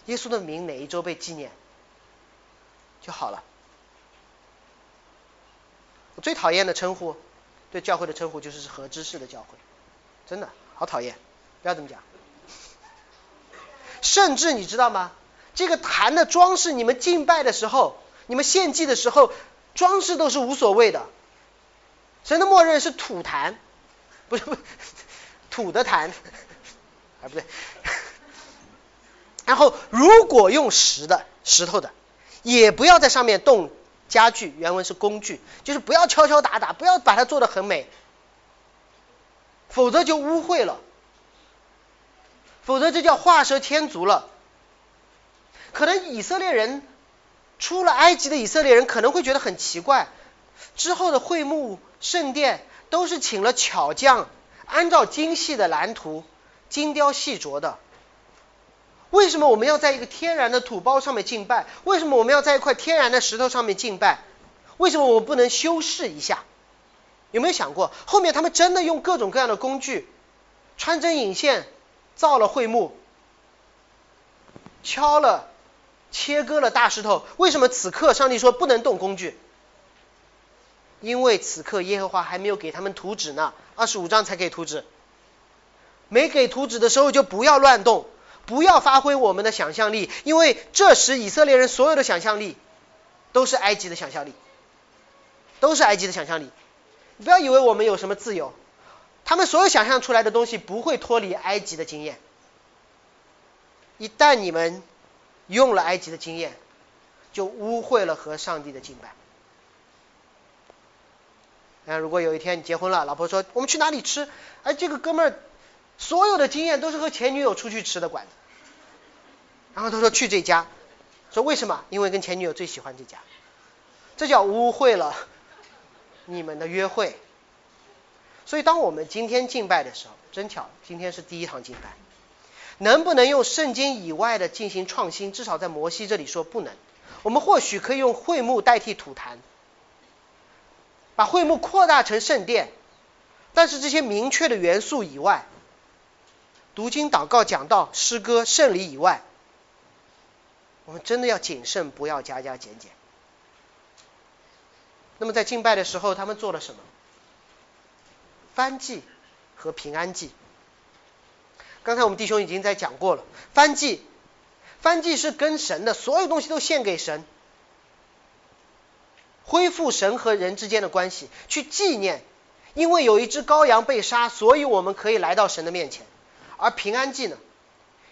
耶稣的名哪一周被纪念就好了。我最讨厌的称呼，对教会的称呼就是合知识的教会，真的好讨厌，不要这么讲。甚至你知道吗？这个坛的装饰，你们敬拜的时候，你们献祭的时候，装饰都是无所谓的。神的默认是土坛，不是不土的坛，啊不对。然后，如果用石的、石头的，也不要在上面动家具。原文是工具，就是不要敲敲打打，不要把它做的很美，否则就污秽了。否则这叫画蛇添足了。可能以色列人出了埃及的以色列人可能会觉得很奇怪，之后的会幕圣殿都是请了巧匠，按照精细的蓝图，精雕细琢的。为什么我们要在一个天然的土包上面敬拜？为什么我们要在一块天然的石头上面敬拜？为什么我们不能修饰一下？有没有想过，后面他们真的用各种各样的工具，穿针引线造了会幕，敲了、切割了大石头？为什么此刻上帝说不能动工具？因为此刻耶和华还没有给他们图纸呢，二十五章才给图纸，没给图纸的时候就不要乱动。不要发挥我们的想象力，因为这时以色列人所有的想象力都是埃及的想象力，都是埃及的想象力。不要以为我们有什么自由，他们所有想象出来的东西不会脱离埃及的经验。一旦你们用了埃及的经验，就污秽了和上帝的敬拜。那如果有一天你结婚了，老婆说我们去哪里吃？哎，这个哥们儿。所有的经验都是和前女友出去吃的馆子，然后他说去这家，说为什么？因为跟前女友最喜欢这家，这叫污秽了你们的约会。所以当我们今天敬拜的时候，真巧，今天是第一堂敬拜，能不能用圣经以外的进行创新？至少在摩西这里说不能。我们或许可以用会幕代替土坛，把会幕扩大成圣殿，但是这些明确的元素以外。读经、祷告、讲道、诗歌、圣礼以外，我们真的要谨慎，不要加加减减。那么在敬拜的时候，他们做了什么？翻祭和平安祭。刚才我们弟兄已经在讲过了，翻祭，翻祭是跟神的，所有东西都献给神，恢复神和人之间的关系，去纪念，因为有一只羔羊被杀，所以我们可以来到神的面前。而平安祭呢？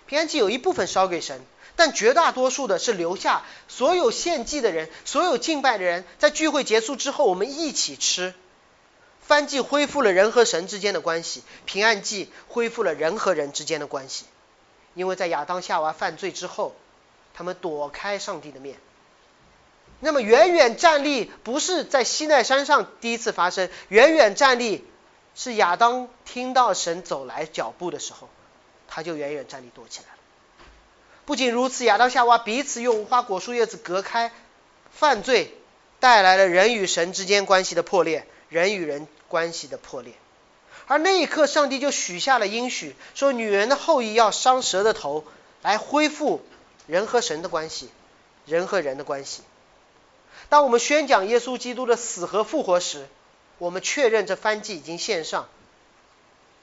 平安祭有一部分烧给神，但绝大多数的是留下所有献祭的人、所有敬拜的人，在聚会结束之后，我们一起吃。翻记恢复了人和神之间的关系，平安记恢复了人和人之间的关系。因为在亚当夏娃犯罪之后，他们躲开上帝的面。那么远远站立不是在西奈山上第一次发生，远远站立是亚当听到神走来脚步的时候。他就远远站立躲起来了。不仅如此，亚当夏娃彼此用无花果树叶子隔开，犯罪带来了人与神之间关系的破裂，人与人关系的破裂。而那一刻，上帝就许下了应许，说女人的后裔要伤蛇的头，来恢复人和神的关系，人和人的关系。当我们宣讲耶稣基督的死和复活时，我们确认这番祭已经献上。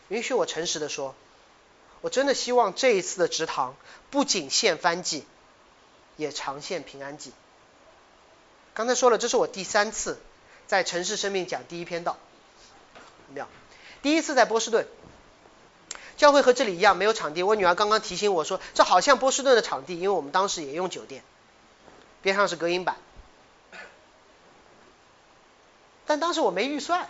允许我诚实的说。我真的希望这一次的直堂不仅献翻祭，也常献平安祭。刚才说了，这是我第三次在城市生命讲第一篇道，妙。第一次在波士顿，教会和这里一样没有场地。我女儿刚刚提醒我说，这好像波士顿的场地，因为我们当时也用酒店，边上是隔音板。但当时我没预算，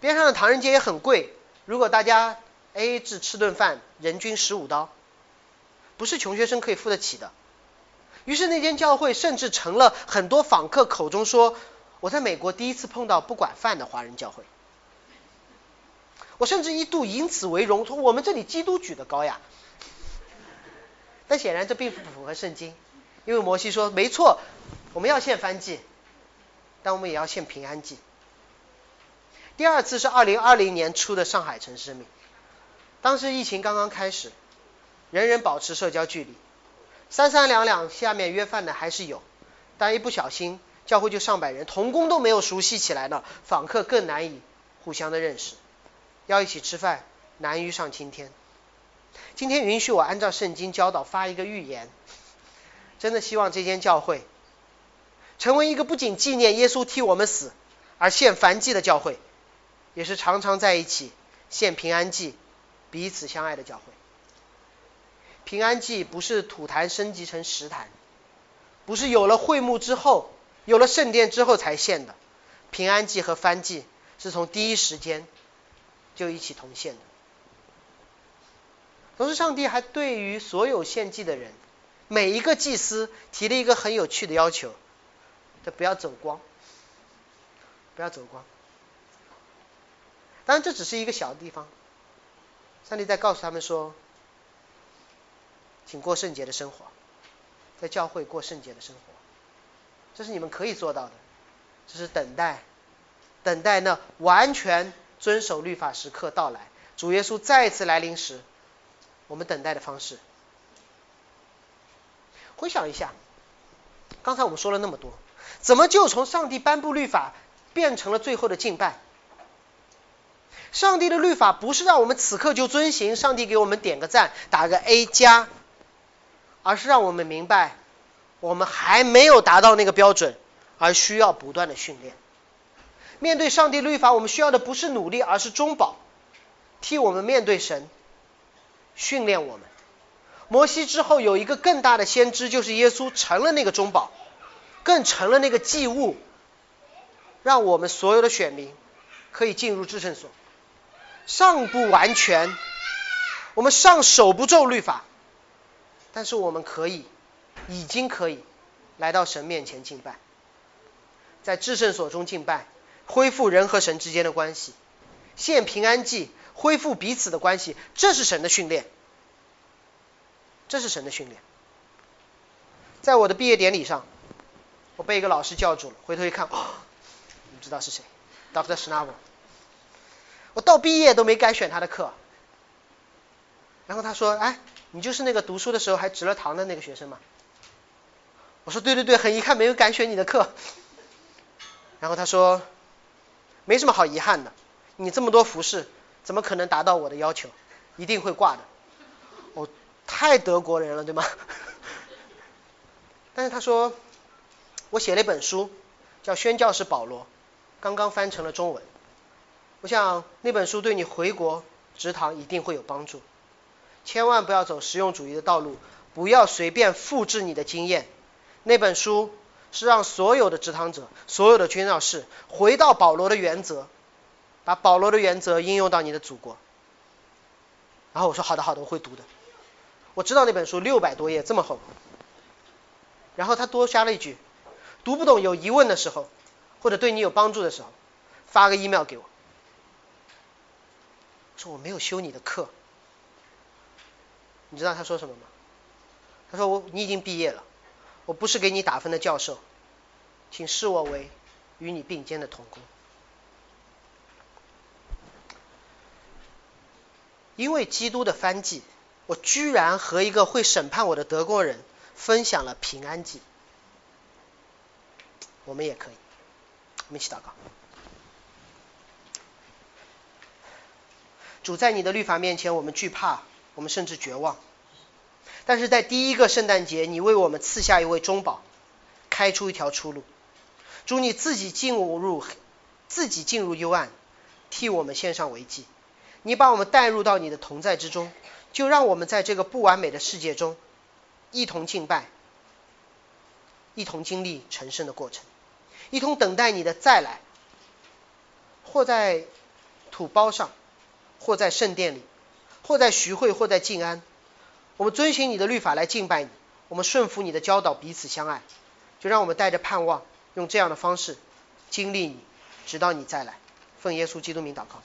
边上的唐人街也很贵，如果大家。A A 制吃顿饭，人均十五刀，不是穷学生可以付得起的。于是那间教会甚至成了很多访客口中说：“我在美国第一次碰到不管饭的华人教会。”我甚至一度以此为荣，说我们这里基督举得高呀。但显然这并不符合圣经，因为摩西说：“没错，我们要献燔祭，但我们也要献平安祭。”第二次是二零二零年初的上海城市命。当时疫情刚刚开始，人人保持社交距离，三三两两下面约饭的还是有，但一不小心教会就上百人，同工都没有熟悉起来呢，访客更难以互相的认识，要一起吃饭难于上青天。今天允许我按照圣经教导发一个预言，真的希望这间教会成为一个不仅纪念耶稣替我们死而献燔祭的教会，也是常常在一起献平安祭。彼此相爱的教会，平安祭不是土坛升级成石坛，不是有了会幕之后，有了圣殿之后才献的。平安祭和翻祭是从第一时间就一起同献的。同时，上帝还对于所有献祭的人，每一个祭司提了一个很有趣的要求：，他不要走光，不要走光。当然，这只是一个小地方。上帝在告诉他们说：“请过圣洁的生活，在教会过圣洁的生活，这是你们可以做到的。这是等待，等待那完全遵守律法时刻到来，主耶稣再次来临时。”我们等待的方式，回想一下，刚才我们说了那么多，怎么就从上帝颁布律法变成了最后的敬拜？上帝的律法不是让我们此刻就遵行，上帝给我们点个赞，打个 A 加，而是让我们明白，我们还没有达到那个标准，而需要不断的训练。面对上帝律法，我们需要的不是努力，而是中保，替我们面对神。训练我们。摩西之后有一个更大的先知，就是耶稣成了那个中保，更成了那个祭物，让我们所有的选民可以进入至圣所。尚不完全，我们尚守不住律法，但是我们可以，已经可以来到神面前敬拜，在至圣所中敬拜，恢复人和神之间的关系，献平安祭。恢复彼此的关系，这是神的训练，这是神的训练。在我的毕业典礼上，我被一个老师叫住了，回头一看，哦你知道是谁？Dr. Schnabel。我到毕业都没敢选他的课。然后他说：“哎，你就是那个读书的时候还值了堂的那个学生吗？”我说：“对对对，很遗憾没有敢选你的课。”然后他说：“没什么好遗憾的，你这么多服饰。”怎么可能达到我的要求？一定会挂的。哦，太德国人了，对吗？但是他说，我写了一本书，叫《宣教士保罗》，刚刚翻成了中文。我想那本书对你回国职堂一定会有帮助。千万不要走实用主义的道路，不要随便复制你的经验。那本书是让所有的职堂者、所有的宣教士回到保罗的原则。把保罗的原则应用到你的祖国，然后我说好的好的，我会读的。我知道那本书六百多页这么厚，然后他多加了一句，读不懂有疑问的时候，或者对你有帮助的时候，发个 email 给我，说我没有修你的课。你知道他说什么吗？他说我你已经毕业了，我不是给你打分的教授，请视我为与你并肩的同工。因为基督的翻祭，我居然和一个会审判我的德国人分享了平安祭。我们也可以，我们一起祷告。主在你的律法面前，我们惧怕，我们甚至绝望。但是在第一个圣诞节，你为我们赐下一位中保，开出一条出路。主你自己进入，自己进入幽暗，替我们献上为祭。你把我们带入到你的同在之中，就让我们在这个不完美的世界中，一同敬拜，一同经历成圣的过程，一同等待你的再来，或在土包上，或在圣殿里，或在徐汇，或在静安，我们遵循你的律法来敬拜你，我们顺服你的教导，彼此相爱，就让我们带着盼望，用这样的方式经历你，直到你再来。奉耶稣基督名祷告。